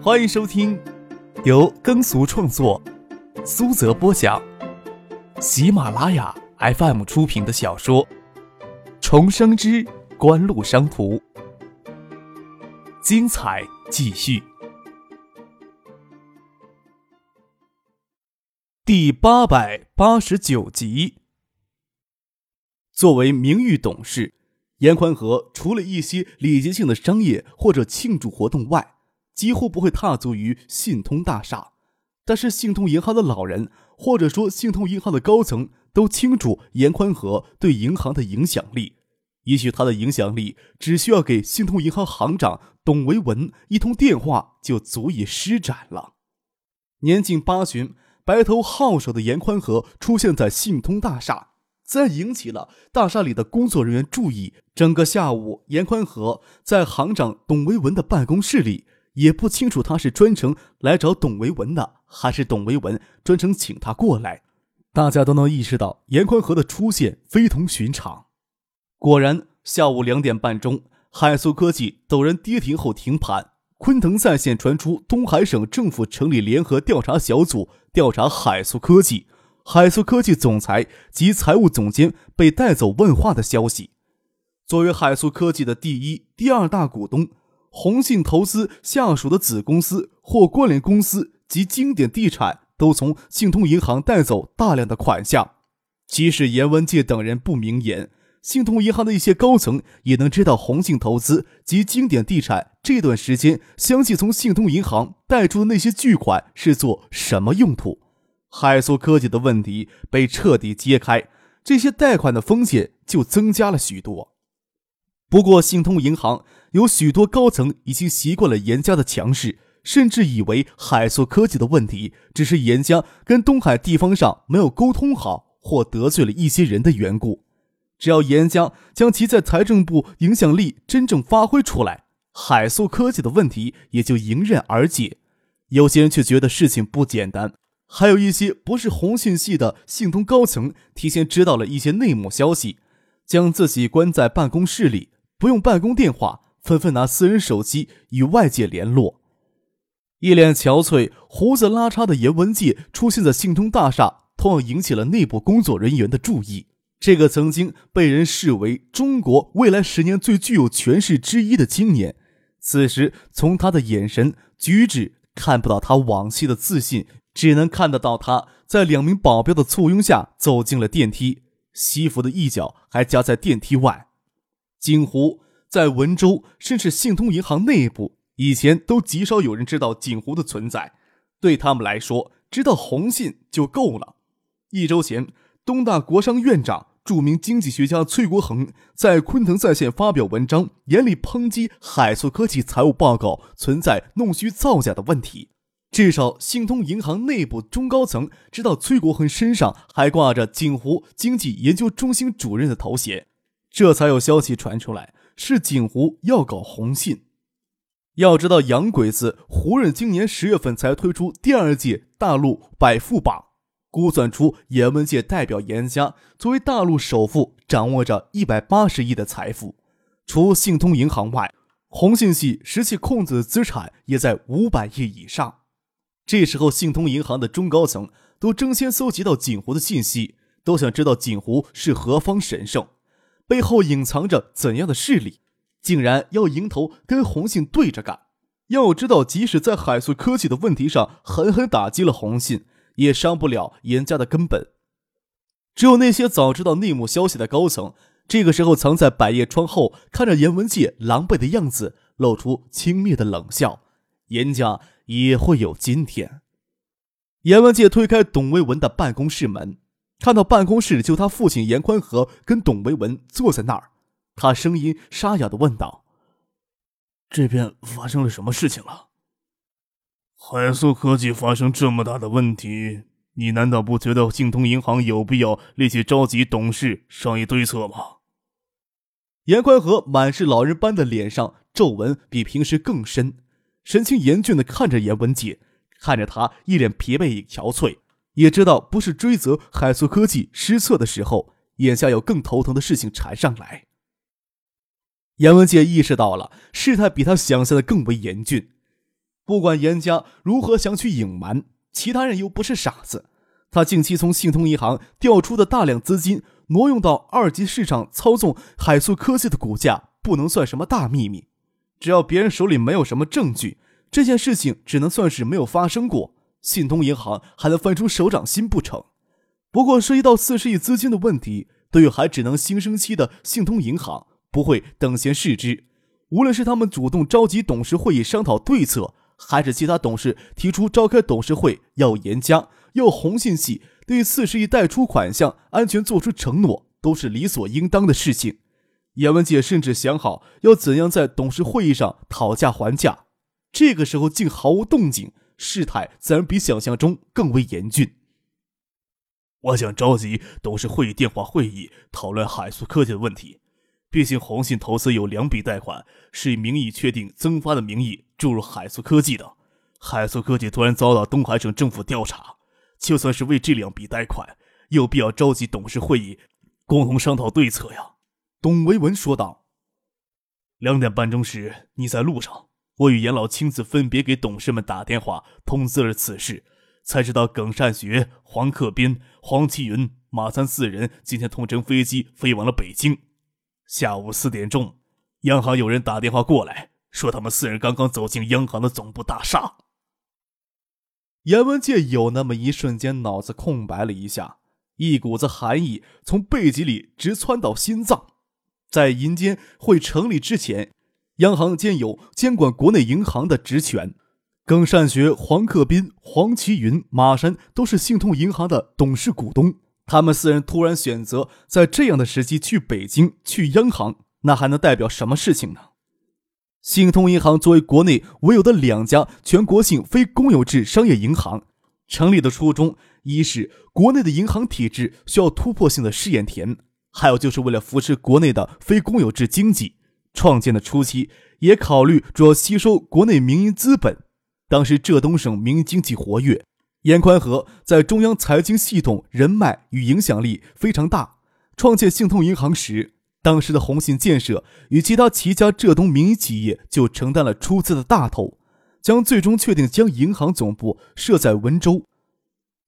欢迎收听由耕俗创作、苏泽播讲、喜马拉雅 FM 出品的小说《重生之官路商途》，精彩继续，第八百八十九集。作为名誉董事，严宽和除了一些礼节性的商业或者庆祝活动外，几乎不会踏足于信通大厦。但是，信通银行的老人，或者说信通银行的高层，都清楚严宽和对银行的影响力。也许他的影响力只需要给信通银行行长董维文一通电话，就足以施展了。年近八旬、白头皓首的严宽和出现在信通大厦。自然引起了大厦里的工作人员注意。整个下午，严宽和在行长董维文的办公室里，也不清楚他是专程来找董维文的，还是董维文专程请他过来。大家都能意识到严宽和的出现非同寻常。果然，下午两点半钟，海苏科技陡然跌停后停盘。昆腾在线传出东海省政府成立联合调查小组调查海苏科技。海素科技总裁及财务总监被带走问话的消息。作为海素科技的第一、第二大股东，宏信投资下属的子公司或关联公司及经典地产都从信通银行带走大量的款项。即使严文界等人不明言，信通银行的一些高层也能知道宏信投资及经典地产这段时间相继从信通银行贷出的那些巨款是做什么用途。海苏科技的问题被彻底揭开，这些贷款的风险就增加了许多。不过，信通银行有许多高层已经习惯了严家的强势，甚至以为海苏科技的问题只是严家跟东海地方上没有沟通好，或得罪了一些人的缘故。只要严家将其在财政部影响力真正发挥出来，海苏科技的问题也就迎刃而解。有些人却觉得事情不简单。还有一些不是红信系的信通高层，提前知道了一些内幕消息，将自己关在办公室里，不用办公电话，纷纷拿私人手机与外界联络。一脸憔悴、胡子拉碴的严文界出现在信通大厦，同样引起了内部工作人员的注意。这个曾经被人视为中国未来十年最具有权势之一的青年，此时从他的眼神、举止看不到他往昔的自信。只能看得到他在两名保镖的簇拥下走进了电梯，西服的一角还夹在电梯外。惊呼在文州，甚至信通银行内部，以前都极少有人知道景湖的存在。对他们来说，知道红信就够了。一周前，东大国商院长、著名经济学家崔国恒在昆腾在线发表文章，严厉抨击海素科技财务报告存在弄虚造假的问题。至少，信通银行内部中高层知道崔国恒身上还挂着锦湖经济研究中心主任的头衔，这才有消息传出来，是锦湖要搞红信。要知道，洋鬼子胡润今年十月份才推出第二届大陆百富榜，估算出严文界代表严家作为大陆首富，掌握着一百八十亿的财富。除信通银行外，红信系实际控制的资产也在五百亿以上。这时候，信通银行的中高层都争先搜集到锦湖的信息，都想知道锦湖是何方神圣，背后隐藏着怎样的势力，竟然要迎头跟红信对着干。要知道，即使在海素科技的问题上狠狠打击了红信，也伤不了严家的根本。只有那些早知道内幕消息的高层，这个时候藏在百叶窗后，看着严文界狼狈的样子，露出轻蔑的冷笑。严家。也会有今天。严文界推开董维文的办公室门，看到办公室就他父亲严宽和跟董维文坐在那儿，他声音沙哑的问道：“这边发生了什么事情了？海素科技发生这么大的问题，你难道不觉得信通银行有必要立即召集董事商议对策吗？”严宽和满是老人般的脸上皱纹比平时更深。神情严峻的看着严文杰，看着他一脸疲惫与憔悴，也知道不是追责海素科技失策的时候，眼下有更头疼的事情缠上来。严文杰意识到了事态比他想象的更为严峻，不管严家如何想去隐瞒，其他人又不是傻子。他近期从信通银行调出的大量资金挪用到二级市场，操纵海素科技的股价，不能算什么大秘密。只要别人手里没有什么证据，这件事情只能算是没有发生过。信通银行还能翻出手掌心不成？不过涉及到四十亿资金的问题，对于还只能新生期的信通银行，不会等闲视之。无论是他们主动召集董事会议商讨对策，还是其他董事提出召开董事会要严加，要红信系对四十亿贷出款项安全做出承诺，都是理所应当的事情。严文杰甚至想好要怎样在董事会议上讨价还价，这个时候竟毫无动静，事态自然比想象中更为严峻。我想召集董事会议电话会议，讨论海素科技的问题。毕竟红信投资有两笔贷款是以名义确定增发的名义注入海素科技的，海素科技突然遭到东海省政府调查，就算是为这两笔贷款，有必要召集董事会议共同商讨对策呀？董维文说道。两点半钟时你在路上，我与严老亲自分别给董事们打电话通知了此事，才知道耿善学、黄克斌、黄启云、马三四人今天同乘飞机飞往了北京。下午四点钟，央行有人打电话过来，说他们四人刚刚走进央行的总部大厦。严文介有那么一瞬间脑子空白了一下，一股子寒意从背脊里直窜到心脏。在银监会成立之前，央行兼有监管国内银行的职权。耿善学、黄克斌、黄奇云、马山都是信通银行的董事股东。他们四人突然选择在这样的时机去北京、去央行，那还能代表什么事情呢？信通银行作为国内唯有的两家全国性非公有制商业银行，成立的初衷一是国内的银行体制需要突破性的试验田，还有就是为了扶持国内的非公有制经济。创建的初期也考虑主要吸收国内民营资本，当时浙东省民营经济活跃。严宽和在中央财经系统人脉与影响力非常大。创建信通银行时，当时的红信建设与其他几家浙东民营企业就承担了出资的大头，将最终确定将银行总部设在温州。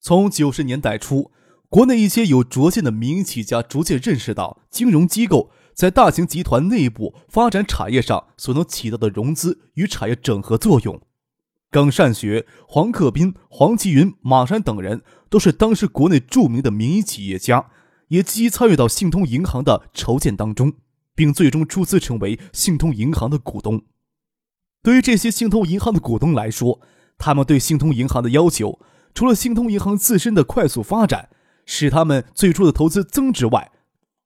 从九十年代初，国内一些有卓见的民营企业家逐渐认识到，金融机构在大型集团内部发展产业上所能起到的融资与产业整合作用。耿善学、黄克斌、黄奇云、马山等人都是当时国内著名的民营企业家，也积极参与到信通银行的筹建当中，并最终出资成为信通银行的股东。对于这些信通银行的股东来说，他们对信通银行的要求，除了信通银行自身的快速发展使他们最初的投资增值外，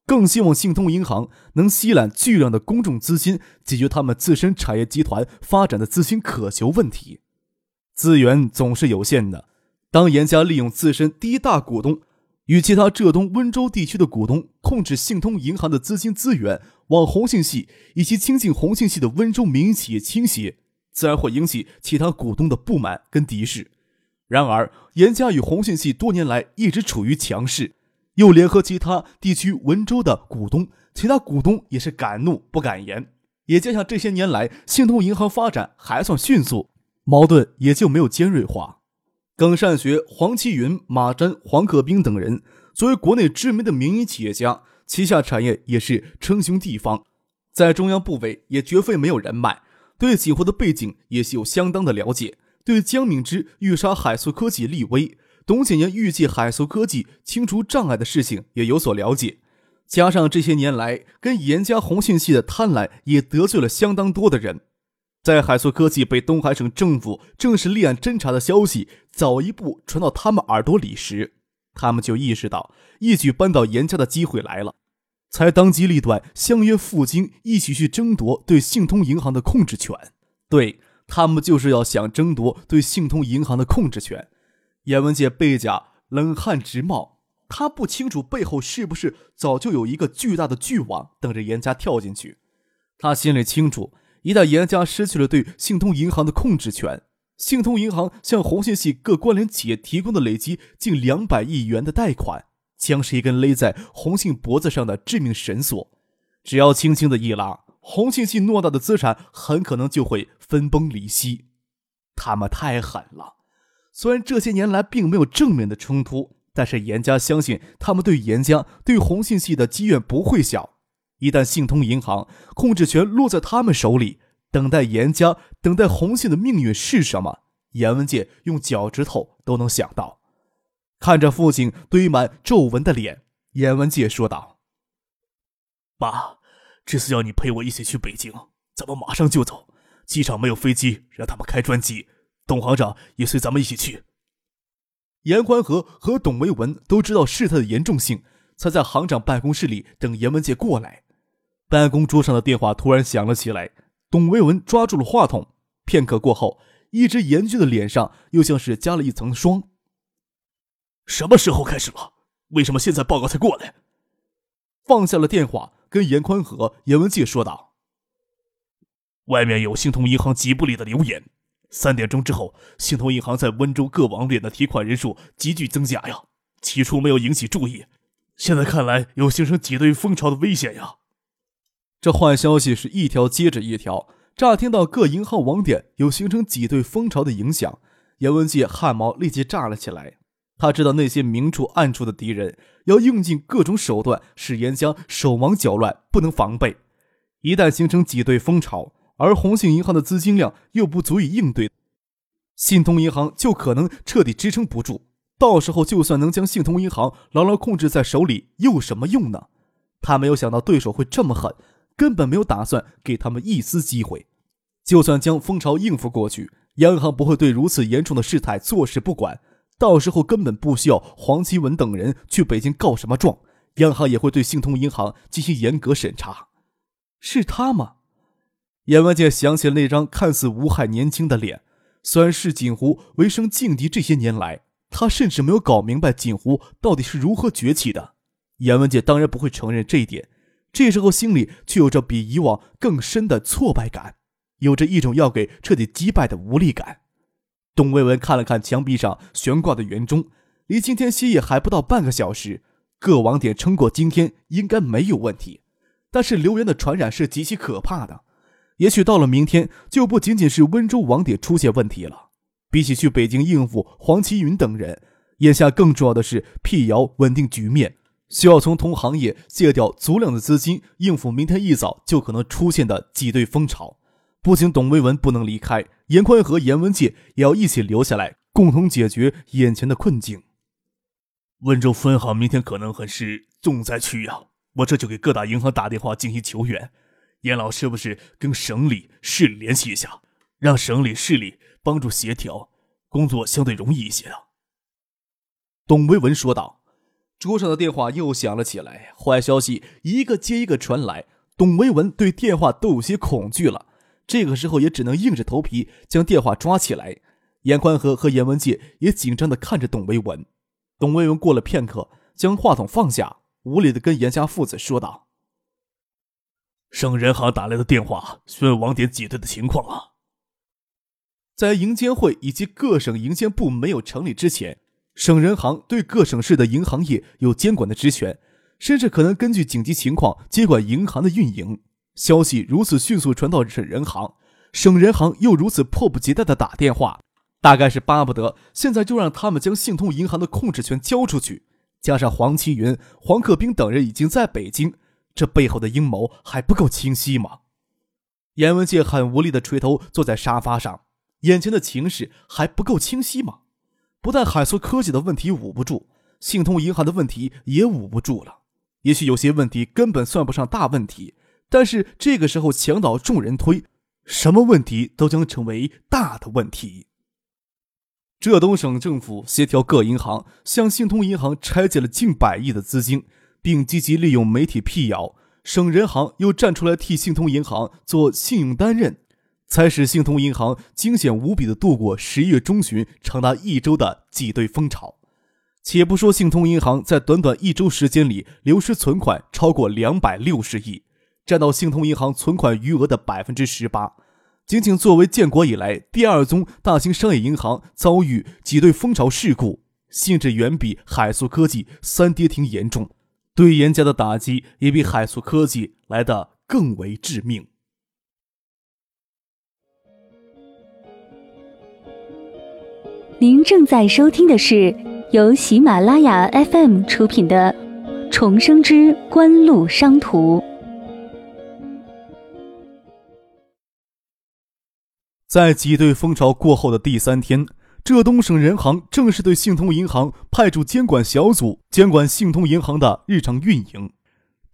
更希望信通银行能吸揽巨量的公众资金，解决他们自身产业集团发展的资金渴求问题。资源总是有限的。当严家利用自身第一大股东与其他浙东温州地区的股东控制信通银行的资金资源，往红信系以及亲近红信系的温州民营企业倾斜，自然会引起其他股东的不满跟敌视。然而，严家与红信系多年来一直处于强势，又联合其他地区温州的股东，其他股东也是敢怒不敢言。也加上这些年来信通银行发展还算迅速。矛盾也就没有尖锐化。耿善学、黄奇云、马占、黄克兵等人作为国内知名的民营企业家，旗下产业也是称雄地方，在中央部委也绝非没有人脉，对锦湖的背景也是有相当的了解。对江敏之欲杀海素科技立威，董显言预计海素科技清除障碍的事情也有所了解。加上这些年来跟严家红信系的贪婪，也得罪了相当多的人。在海素科技被东海省政府正式立案侦查的消息早一步传到他们耳朵里时，他们就意识到一举扳倒严家的机会来了，才当机立断相约赴京，一起去争夺对信通银行的控制权。对他们就是要想争夺对信通银行的控制权。严文杰背甲冷汗直冒，他不清楚背后是不是早就有一个巨大的巨网等着严家跳进去，他心里清楚。一旦严家失去了对信通银行的控制权，信通银行向红信系各关联企业提供的累积近两百亿元的贷款，将是一根勒在红信脖子上的致命绳索。只要轻轻的一拉，红信系偌大的资产很可能就会分崩离析。他们太狠了。虽然这些年来并没有正面的冲突，但是严家相信他们对严家、对红信系的积怨不会小。一旦信通银行控制权落在他们手里，等待严家、等待红信的命运是什么？严文界用脚趾头都能想到。看着父亲堆满皱纹的脸，严文界说道：“爸，这次要你陪我一起去北京，咱们马上就走。机场没有飞机，让他们开专机。董行长也随咱们一起去。”严宽和和董维文都知道事态的严重性，才在行长办公室里等严文界过来。办公桌上的电话突然响了起来，董维文抓住了话筒。片刻过后，一直严峻的脸上又像是加了一层霜。什么时候开始了？为什么现在报告才过来？放下了电话，跟严宽和、严文界说道：“外面有信通银行吉布里的留言，三点钟之后，信通银行在温州各网点的提款人数急剧增加呀。起初没有引起注意，现在看来有形成挤兑风潮的危险呀。”这坏消息是一条接着一条，乍听到各银行网点有形成挤兑风潮的影响，严文界汗毛立即炸了起来。他知道那些明处暗处的敌人要用尽各种手段，使严家手忙脚乱，不能防备。一旦形成挤兑风潮，而红信银行的资金量又不足以应对，信通银行就可能彻底支撑不住。到时候，就算能将信通银行牢牢控制在手里，又有什么用呢？他没有想到对手会这么狠。根本没有打算给他们一丝机会。就算将蜂巢应付过去，央行不会对如此严重的事态坐视不管。到时候根本不需要黄奇文等人去北京告什么状，央行也会对信通银行进行严格审查。是他吗？阎文杰想起了那张看似无害年轻的脸。虽然是锦湖为生劲敌这些年来，他甚至没有搞明白锦湖到底是如何崛起的。阎文杰当然不会承认这一点。这时候心里却有着比以往更深的挫败感，有着一种要给彻底击败的无力感。董维文看了看墙壁上悬挂的圆钟，离今天歇业还不到半个小时，各网点撑过今天应该没有问题。但是流言的传染是极其可怕的，也许到了明天就不仅仅是温州网点出现问题了。比起去北京应付黄奇云等人，眼下更重要的是辟谣稳定局面。需要从同行业借调足量的资金，应付明天一早就可能出现的挤兑风潮。不仅董维文不能离开，严宽和严文界也要一起留下来，共同解决眼前的困境。温州分行明天可能很是重灾区呀，我这就给各大银行打电话进行求援。严老是不是跟省里、市里联系一下，让省里、市里帮助协调，工作相对容易一些啊？董维文说道。桌上的电话又响了起来，坏消息一个接一个传来。董维文对电话都有些恐惧了，这个时候也只能硬着头皮将电话抓起来。严宽和和严文界也紧张地看着董维文。董维文过了片刻，将话筒放下，无力地跟严家父子说道：“省人行打来的电话，询问网点挤兑的情况啊。在银监会以及各省银监部没有成立之前。”省人行对各省市的银行业有监管的职权，甚至可能根据紧急情况接管银行的运营。消息如此迅速传到省人行，省人行又如此迫不及待的打电话，大概是巴不得现在就让他们将信通银行的控制权交出去。加上黄奇云、黄克兵等人已经在北京，这背后的阴谋还不够清晰吗？严文界很无力的垂头坐在沙发上，眼前的情势还不够清晰吗？不但海苏科技的问题捂不住，信通银行的问题也捂不住了。也许有些问题根本算不上大问题，但是这个时候墙倒众人推，什么问题都将成为大的问题。浙东省政府协调各银行，向信通银行拆借了近百亿的资金，并积极利用媒体辟谣。省人行又站出来替信通银行做信用担任。才使信通银行惊险无比地度过十一月中旬长达一周的挤兑风潮。且不说信通银行在短短一周时间里流失存款超过两百六十亿，占到信通银行存款余额的百分之十八，仅仅作为建国以来第二宗大型商业银行遭遇挤兑风潮事故，性质远比海素科技三跌停严重，对严家的打击也比海素科技来的更为致命。您正在收听的是由喜马拉雅 FM 出品的《重生之官路商途》。在挤兑风潮过后的第三天，浙东省人行正式对信通银行派驻监管小组，监管信通银行的日常运营。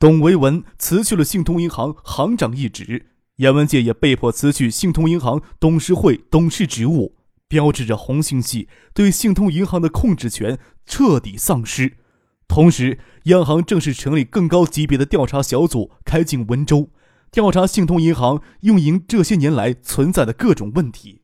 董维文辞去了信通银行行长一职，严文介也被迫辞去信通银行董事会董事职务。标志着红星系对信通银行的控制权彻底丧失。同时，央行正式成立更高级别的调查小组，开进温州，调查信通银行运营这些年来存在的各种问题。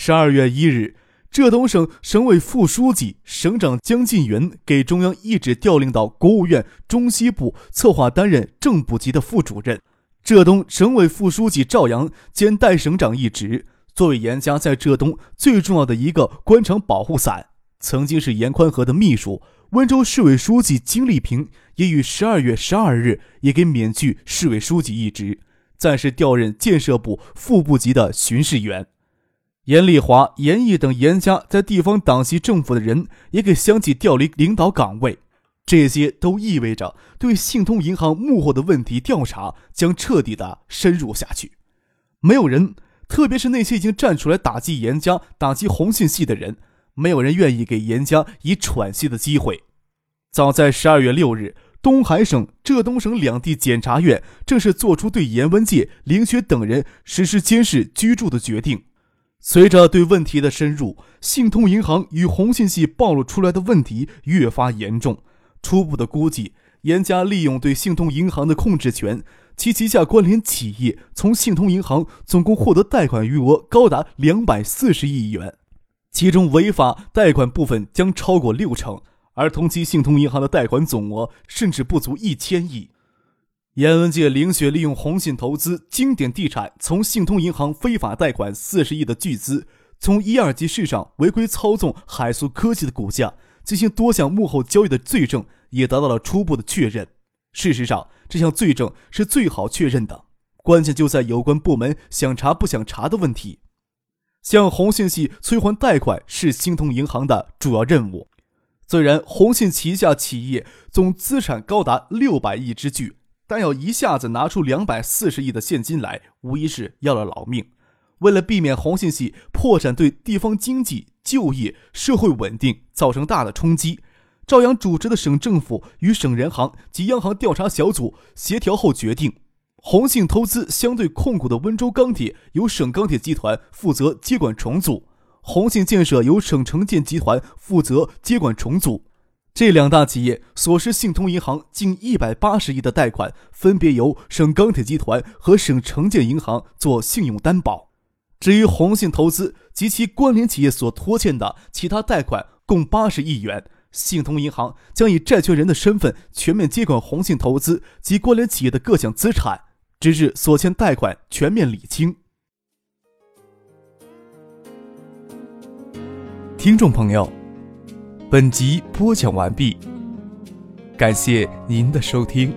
十二月一日，浙东省省委副书记、省长江进元给中央一旨调令到国务院中西部策划担任正部级的副主任。浙东省委副书记赵阳兼代省长一职。作为严家在浙东最重要的一个官场保护伞，曾经是严宽和的秘书。温州市委书记金立平也于十二月十二日也给免去市委书记一职，暂时调任建设部副部级的巡视员。严丽华、严毅等严家在地方党系政府的人也给相继调离领导岗位，这些都意味着对信通银行幕后的问题调查将彻底的深入下去。没有人。特别是那些已经站出来打击严家、打击红信系的人，没有人愿意给严家以喘息的机会。早在十二月六日，东海省、浙东省两地检察院正式作出对严文界、林雪等人实施监视居住的决定。随着对问题的深入，信通银行与红信系暴露出来的问题越发严重。初步的估计，严家利用对信通银行的控制权。其旗下关联企业从信通银行总共获得贷款余额高达两百四十亿元，其中违法贷款部分将超过六成，而同期信通银行的贷款总额甚至不足一千亿。严文界、林雪利用红信投资、经典地产从信通银行非法贷款四十亿的巨资，从一二级市场违规操纵海素科技的股价，进行多项幕后交易的罪证也得到了初步的确认。事实上，这项罪证是最好确认的，关键就在有关部门想查不想查的问题。向红信系催还贷款是兴通银行的主要任务。虽然红信旗下企业总资产高达六百亿之巨，但要一下子拿出两百四十亿的现金来，无疑是要了老命。为了避免红信系破产对地方经济、就业、社会稳定造成大的冲击。赵阳主持的省政府与省人行及央行调查小组协调后决定，红信投资相对控股的温州钢铁由省钢铁集团负责接管重组，红信建设由省城建集团负责接管重组。这两大企业所失信通银行近一百八十亿的贷款，分别由省钢铁集团和省城建银行做信用担保。至于宏信投资及其关联企业所拖欠的其他贷款，共八十亿元。信通银行将以债权人的身份全面接管宏信投资及关联企业的各项资产，直至所欠贷款全面理清。听众朋友，本集播讲完毕，感谢您的收听。